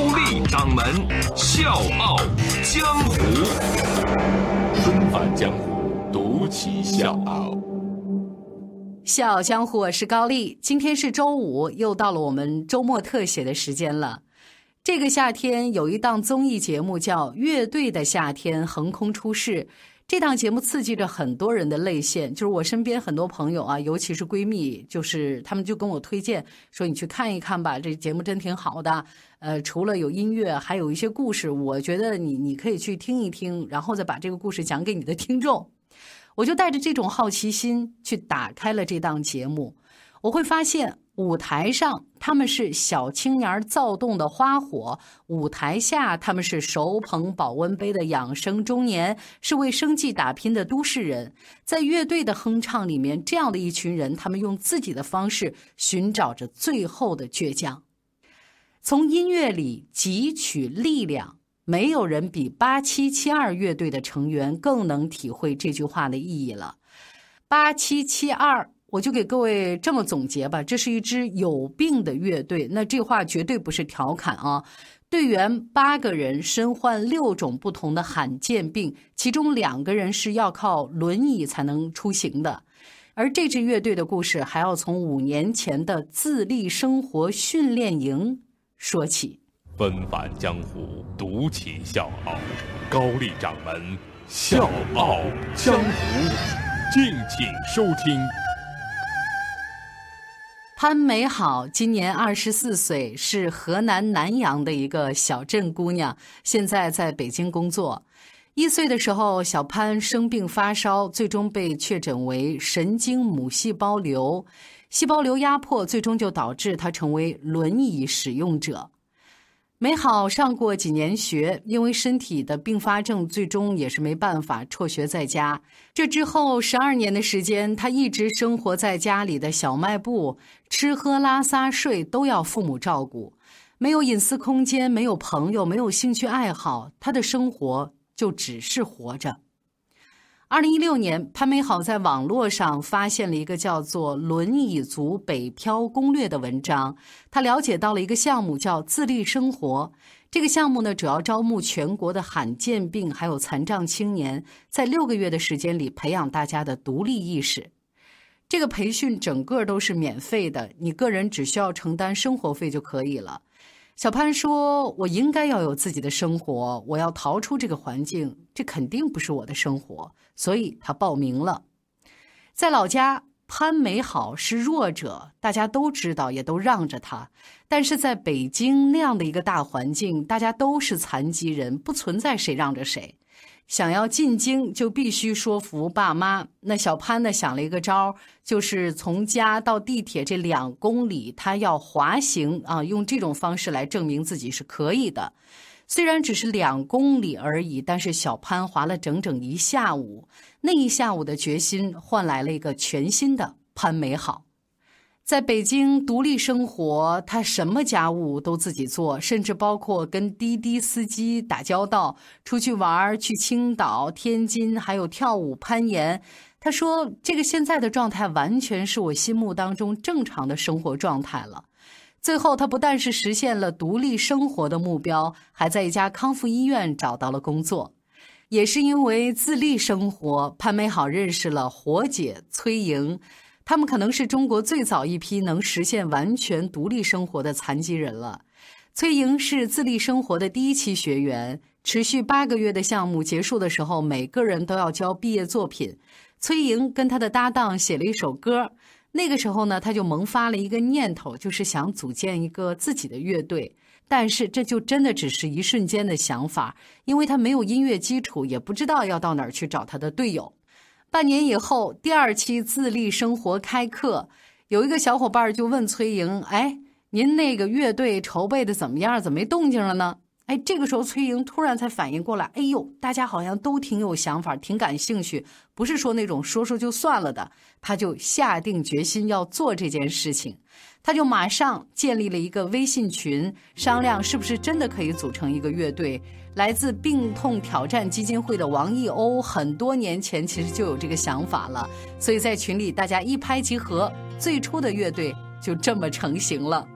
高丽掌门笑傲江湖，重返江湖，独骑笑傲。笑傲江湖，我是高丽。今天是周五，又到了我们周末特写的时间了。这个夏天有一档综艺节目叫《乐队的夏天》，横空出世。这档节目刺激着很多人的泪腺，就是我身边很多朋友啊，尤其是闺蜜，就是他们就跟我推荐说：“你去看一看吧，这节目真挺好的。呃，除了有音乐，还有一些故事，我觉得你你可以去听一听，然后再把这个故事讲给你的听众。”我就带着这种好奇心去打开了这档节目，我会发现。舞台上他们是小青年躁动的花火，舞台下他们是手捧保温杯的养生中年，是为生计打拼的都市人。在乐队的哼唱里面，这样的一群人，他们用自己的方式寻找着最后的倔强，从音乐里汲取力量。没有人比八七七二乐队的成员更能体会这句话的意义了。八七七二。我就给各位这么总结吧，这是一支有病的乐队。那这话绝对不是调侃啊！队员八个人身患六种不同的罕见病，其中两个人是要靠轮椅才能出行的。而这支乐队的故事，还要从五年前的自立生活训练营说起。纷繁江湖，独起笑傲，高丽掌门笑傲江湖，敬请收听。潘美好今年二十四岁，是河南南阳的一个小镇姑娘，现在在北京工作。一岁的时候，小潘生病发烧，最终被确诊为神经母细胞瘤，细胞瘤压迫，最终就导致他成为轮椅使用者。美好上过几年学，因为身体的并发症，最终也是没办法辍学在家。这之后十二年的时间，他一直生活在家里的小卖部，吃喝拉撒睡都要父母照顾，没有隐私空间，没有朋友，没有兴趣爱好，他的生活就只是活着。二零一六年，潘美好在网络上发现了一个叫做《轮椅族北漂攻略》的文章。他了解到了一个项目，叫“自立生活”。这个项目呢，主要招募全国的罕见病还有残障青年，在六个月的时间里培养大家的独立意识。这个培训整个都是免费的，你个人只需要承担生活费就可以了。小潘说：“我应该要有自己的生活，我要逃出这个环境，这肯定不是我的生活。”所以他报名了。在老家，潘美好是弱者，大家都知道，也都让着他。但是在北京那样的一个大环境，大家都是残疾人，不存在谁让着谁。想要进京，就必须说服爸妈。那小潘呢，想了一个招儿就是从家到地铁这两公里，他要滑行啊，用这种方式来证明自己是可以的。虽然只是两公里而已，但是小潘滑了整整一下午。那一下午的决心，换来了一个全新的潘美好。在北京独立生活，他什么家务都自己做，甚至包括跟滴滴司机打交道、出去玩去青岛、天津，还有跳舞、攀岩。他说：“这个现在的状态，完全是我心目当中正常的生活状态了。”最后，他不但是实现了独立生活的目标，还在一家康复医院找到了工作。也是因为自立生活，潘美好认识了火姐崔莹。他们可能是中国最早一批能实现完全独立生活的残疾人了。崔莹是自立生活的第一期学员，持续八个月的项目结束的时候，每个人都要交毕业作品。崔莹跟他的搭档写了一首歌。那个时候呢，他就萌发了一个念头，就是想组建一个自己的乐队。但是这就真的只是一瞬间的想法，因为他没有音乐基础，也不知道要到哪儿去找他的队友。半年以后，第二期自立生活开课，有一个小伙伴就问崔莹：“哎，您那个乐队筹备的怎么样？怎么没动静了呢？”哎，这个时候崔莹突然才反应过来，哎呦，大家好像都挺有想法，挺感兴趣，不是说那种说说就算了的。他就下定决心要做这件事情，他就马上建立了一个微信群，商量是不是真的可以组成一个乐队。来自病痛挑战基金会的王艺欧，很多年前其实就有这个想法了，所以在群里大家一拍即合，最初的乐队就这么成型了。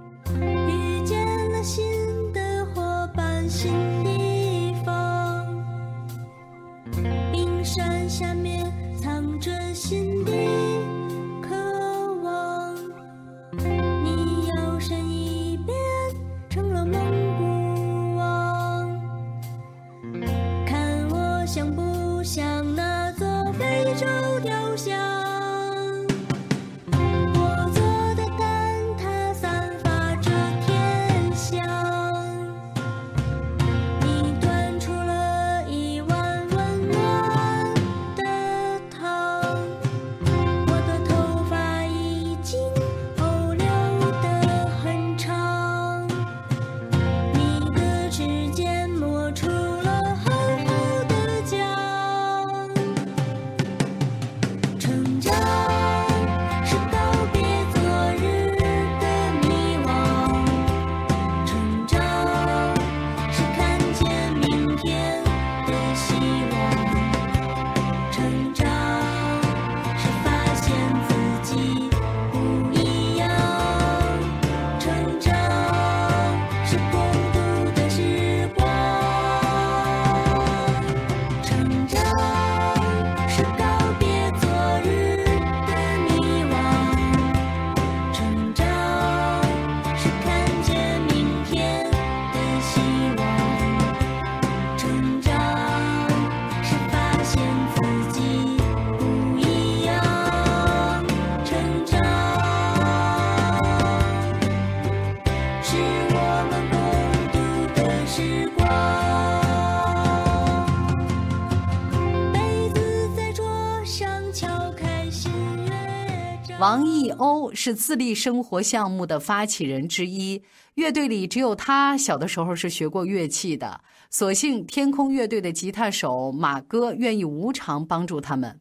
王艺欧是自立生活项目的发起人之一，乐队里只有他小的时候是学过乐器的。所幸天空乐队的吉他手马哥愿意无偿帮助他们，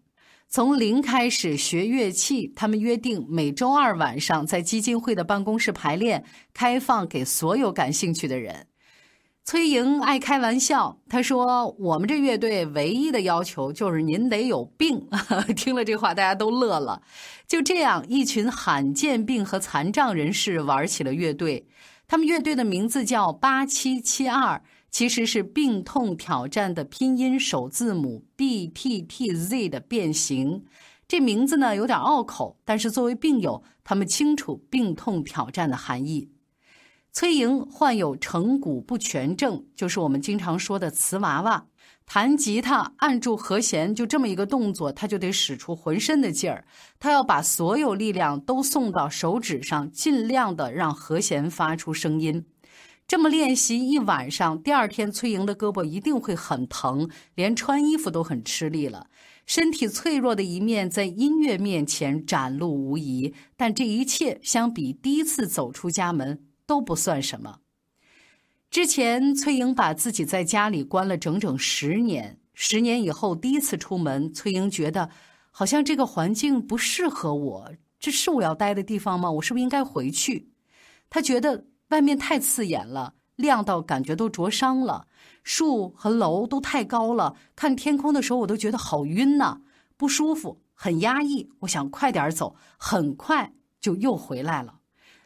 从零开始学乐器。他们约定每周二晚上在基金会的办公室排练，开放给所有感兴趣的人。崔莹爱开玩笑，她说：“我们这乐队唯一的要求就是您得有病。”听了这话，大家都乐了。就这样，一群罕见病和残障人士玩起了乐队。他们乐队的名字叫八七七二，其实是病痛挑战的拼音首字母 B T T Z 的变形。这名字呢有点拗口，但是作为病友，他们清楚病痛挑战的含义。崔莹患有成骨不全症，就是我们经常说的瓷娃娃。弹吉他按住和弦，就这么一个动作，他就得使出浑身的劲儿。他要把所有力量都送到手指上，尽量的让和弦发出声音。这么练习一晚上，第二天崔莹的胳膊一定会很疼，连穿衣服都很吃力了。身体脆弱的一面在音乐面前展露无遗，但这一切相比第一次走出家门都不算什么。之前，崔莹把自己在家里关了整整十年。十年以后，第一次出门，崔莹觉得好像这个环境不适合我，这是我要待的地方吗？我是不是应该回去？她觉得外面太刺眼了，亮到感觉都灼伤了，树和楼都太高了，看天空的时候我都觉得好晕呐、不舒服，很压抑。我想快点走，很快就又回来了。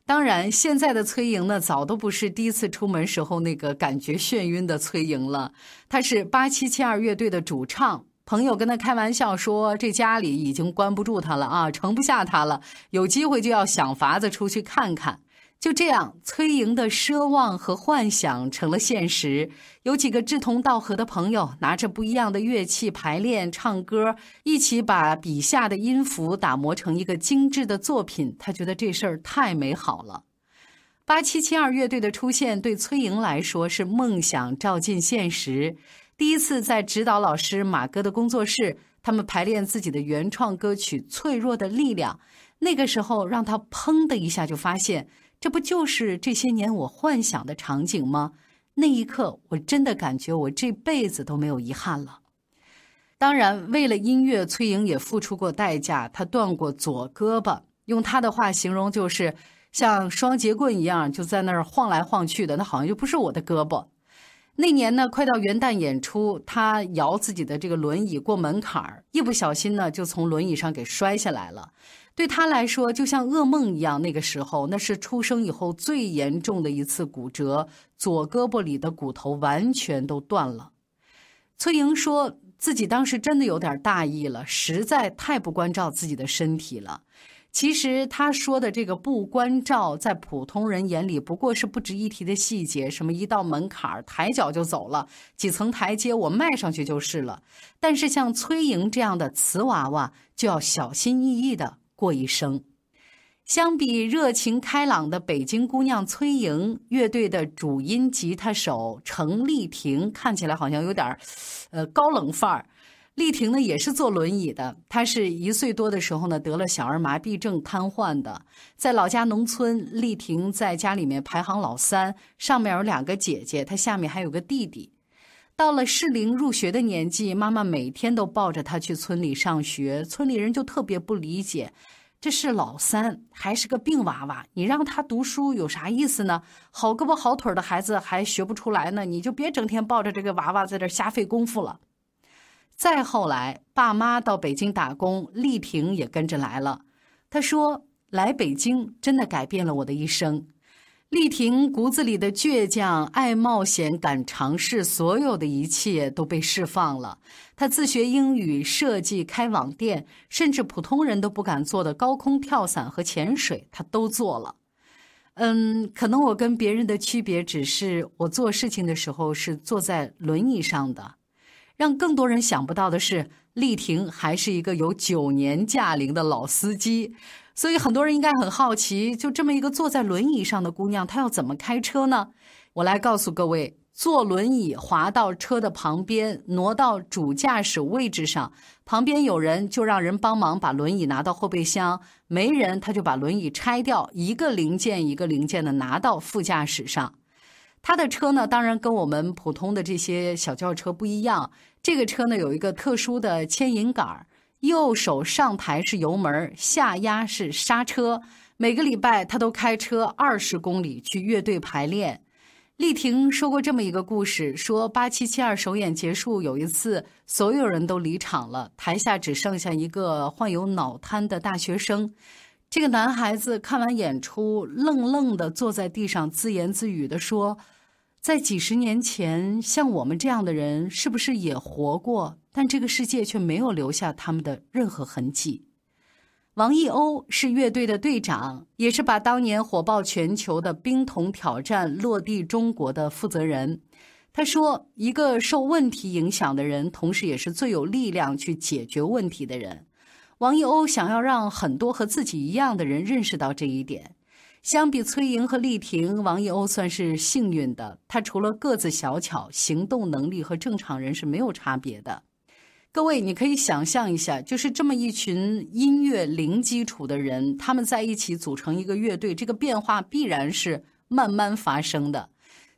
当然，现在的崔莹呢，早都不是第一次出门时候那个感觉眩晕的崔莹了。她是八七七二乐队的主唱，朋友跟她开玩笑说，这家里已经关不住她了啊，盛不下她了，有机会就要想法子出去看看。就这样，崔莹的奢望和幻想成了现实。有几个志同道合的朋友，拿着不一样的乐器排练、唱歌，一起把笔下的音符打磨成一个精致的作品。他觉得这事儿太美好了。八七七二乐队的出现，对崔莹来说是梦想照进现实。第一次在指导老师马哥的工作室，他们排练自己的原创歌曲《脆弱的力量》。那个时候，让他砰的一下就发现。这不就是这些年我幻想的场景吗？那一刻，我真的感觉我这辈子都没有遗憾了。当然，为了音乐，崔莹也付出过代价。她断过左胳膊，用她的话形容就是像双节棍一样，就在那儿晃来晃去的。那好像就不是我的胳膊。那年呢，快到元旦演出，她摇自己的这个轮椅过门槛儿，一不小心呢，就从轮椅上给摔下来了。对她来说，就像噩梦一样。那个时候，那是出生以后最严重的一次骨折，左胳膊里的骨头完全都断了。崔莹说。自己当时真的有点大意了，实在太不关照自己的身体了。其实他说的这个不关照，在普通人眼里不过是不值一提的细节，什么一到门槛抬脚就走了，几层台阶我迈上去就是了。但是像崔莹这样的瓷娃娃，就要小心翼翼的过一生。相比热情开朗的北京姑娘崔莹，乐队的主音吉他手程丽婷看起来好像有点呃，高冷范儿。丽婷呢也是坐轮椅的，她是一岁多的时候呢得了小儿麻痹症瘫痪的，在老家农村，丽婷在家里面排行老三，上面有两个姐姐，她下面还有个弟弟。到了适龄入学的年纪，妈妈每天都抱着他去村里上学，村里人就特别不理解。这是老三，还是个病娃娃，你让他读书有啥意思呢？好胳膊好腿的孩子还学不出来呢，你就别整天抱着这个娃娃在这瞎费功夫了。再后来，爸妈到北京打工，丽萍也跟着来了。她说：“来北京真的改变了我的一生。”丽婷骨子里的倔强、爱冒险、敢尝试，所有的一切都被释放了。她自学英语、设计、开网店，甚至普通人都不敢做的高空跳伞和潜水，她都做了。嗯，可能我跟别人的区别只是，我做事情的时候是坐在轮椅上的。让更多人想不到的是，丽婷还是一个有九年驾龄的老司机。所以很多人应该很好奇，就这么一个坐在轮椅上的姑娘，她要怎么开车呢？我来告诉各位：坐轮椅滑到车的旁边，挪到主驾驶位置上，旁边有人就让人帮忙把轮椅拿到后备箱；没人，他就把轮椅拆掉，一个零件一个零件的拿到副驾驶上。他的车呢，当然跟我们普通的这些小轿车不一样，这个车呢有一个特殊的牵引杆儿。右手上抬是油门，下压是刹车。每个礼拜他都开车二十公里去乐队排练。丽婷说过这么一个故事：说八七七二首演结束，有一次所有人都离场了，台下只剩下一个患有脑瘫的大学生。这个男孩子看完演出，愣愣地坐在地上，自言自语地说。在几十年前，像我们这样的人是不是也活过？但这个世界却没有留下他们的任何痕迹。王艺鸥是乐队的队长，也是把当年火爆全球的《冰桶挑战》落地中国的负责人。他说：“一个受问题影响的人，同时也是最有力量去解决问题的人。”王艺鸥想要让很多和自己一样的人认识到这一点。相比崔莹和丽婷，王一鸥算是幸运的。她除了个子小巧，行动能力和正常人是没有差别的。各位，你可以想象一下，就是这么一群音乐零基础的人，他们在一起组成一个乐队，这个变化必然是慢慢发生的。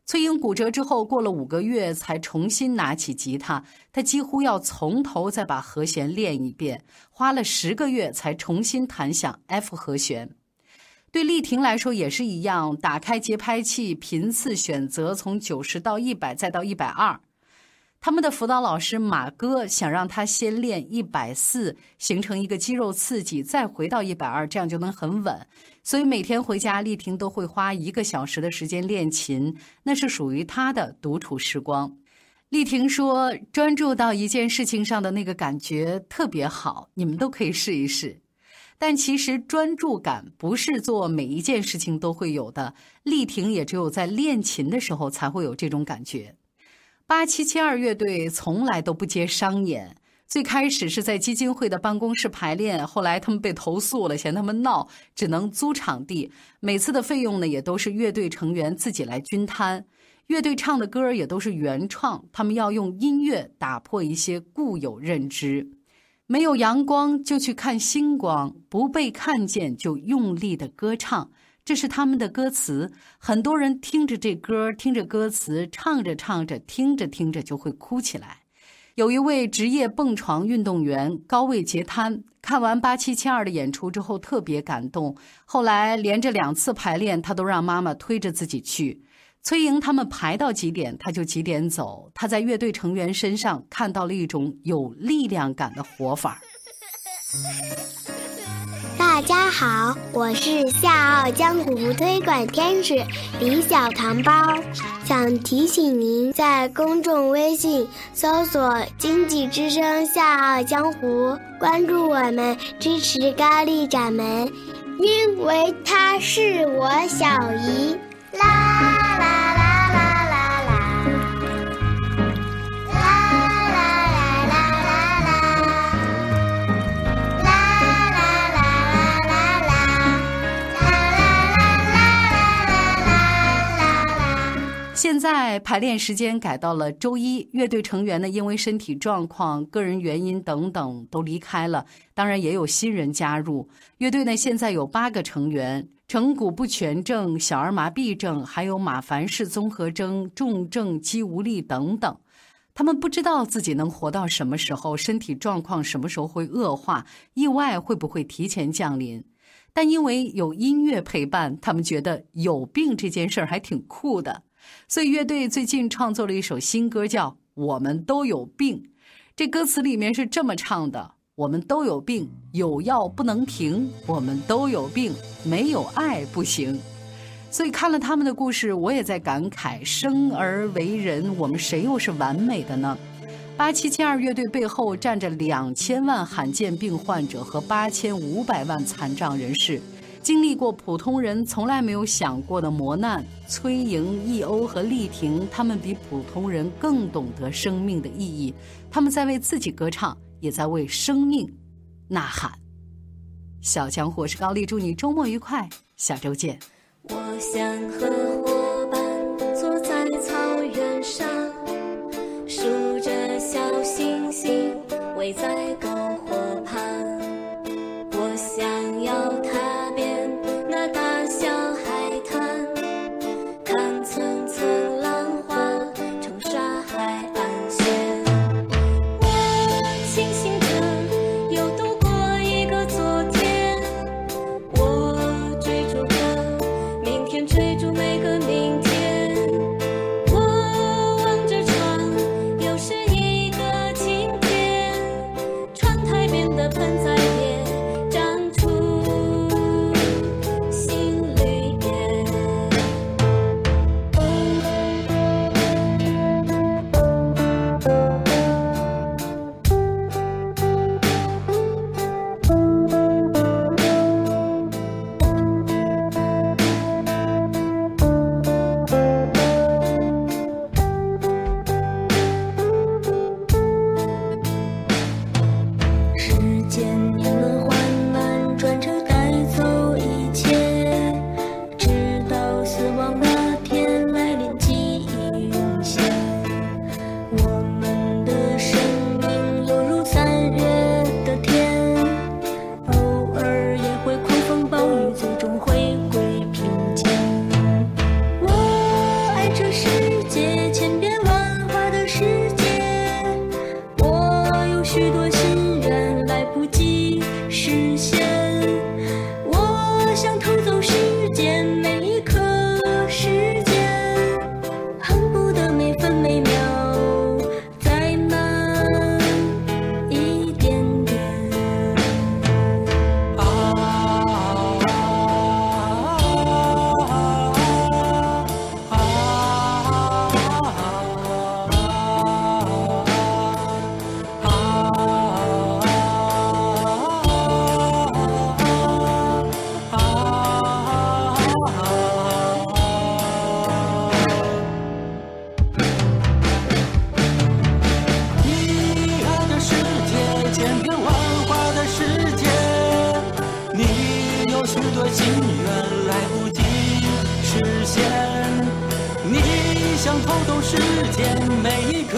崔莹骨折之后，过了五个月才重新拿起吉他，她几乎要从头再把和弦练一遍，花了十个月才重新弹响 F 和弦。对丽婷来说也是一样，打开节拍器，频次选择从九十到一百，再到一百二。他们的辅导老师马哥想让他先练一百四，形成一个肌肉刺激，再回到一百二，这样就能很稳。所以每天回家，丽婷都会花一个小时的时间练琴，那是属于她的独处时光。丽婷说：“专注到一件事情上的那个感觉特别好，你们都可以试一试。”但其实专注感不是做每一件事情都会有的，丽婷也只有在练琴的时候才会有这种感觉。八七七二乐队从来都不接商演，最开始是在基金会的办公室排练，后来他们被投诉了，嫌他们闹，只能租场地。每次的费用呢，也都是乐队成员自己来均摊。乐队唱的歌也都是原创，他们要用音乐打破一些固有认知。没有阳光就去看星光，不被看见就用力的歌唱，这是他们的歌词。很多人听着这歌，听着歌词，唱着唱着，听着听着就会哭起来。有一位职业蹦床运动员高位截瘫，看完八七七二的演出之后特别感动。后来连着两次排练，他都让妈妈推着自己去。崔莹他们排到几点，他就几点走。他在乐队成员身上看到了一种有力量感的活法。大家好，我是笑傲江湖推广天使李小糖包，想提醒您在公众微信搜索“经济之声笑傲江湖”，关注我们，支持高丽掌门，因为他是我小姨。啦现在排练时间改到了周一，乐队成员呢因为身体状况、个人原因等等都离开了，当然也有新人加入。乐队呢现在有八个成员，成骨不全症、小儿麻痹症，还有马凡氏综合征、重症肌无力等等。他们不知道自己能活到什么时候，身体状况什么时候会恶化，意外会不会提前降临。但因为有音乐陪伴，他们觉得有病这件事儿还挺酷的。所以乐队最近创作了一首新歌，叫《我们都有病》。这歌词里面是这么唱的：我们都有病，有药不能停；我们都有病，没有爱不行。所以看了他们的故事，我也在感慨：生而为人，我们谁又是完美的呢？八七七二乐队背后站着两千万罕见病患者和八千五百万残障人士，经历过普通人从来没有想过的磨难。崔莹、易欧和丽婷，他们比普通人更懂得生命的意义，他们在为自己歌唱，也在为生命呐喊。小强，我是高丽，祝你周末愉快，下周见。我想和伙伴坐在草原上，数着小星星围在心愿来不及实现。你想偷走时间每一刻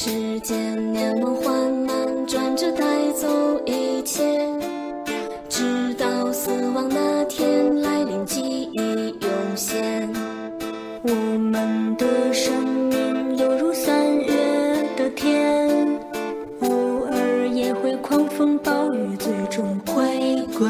时间年轮缓慢转着带走一切，直到死亡那天来临，记忆涌现。我们的生命犹如三月的天，偶尔也会狂风暴雨，最终回归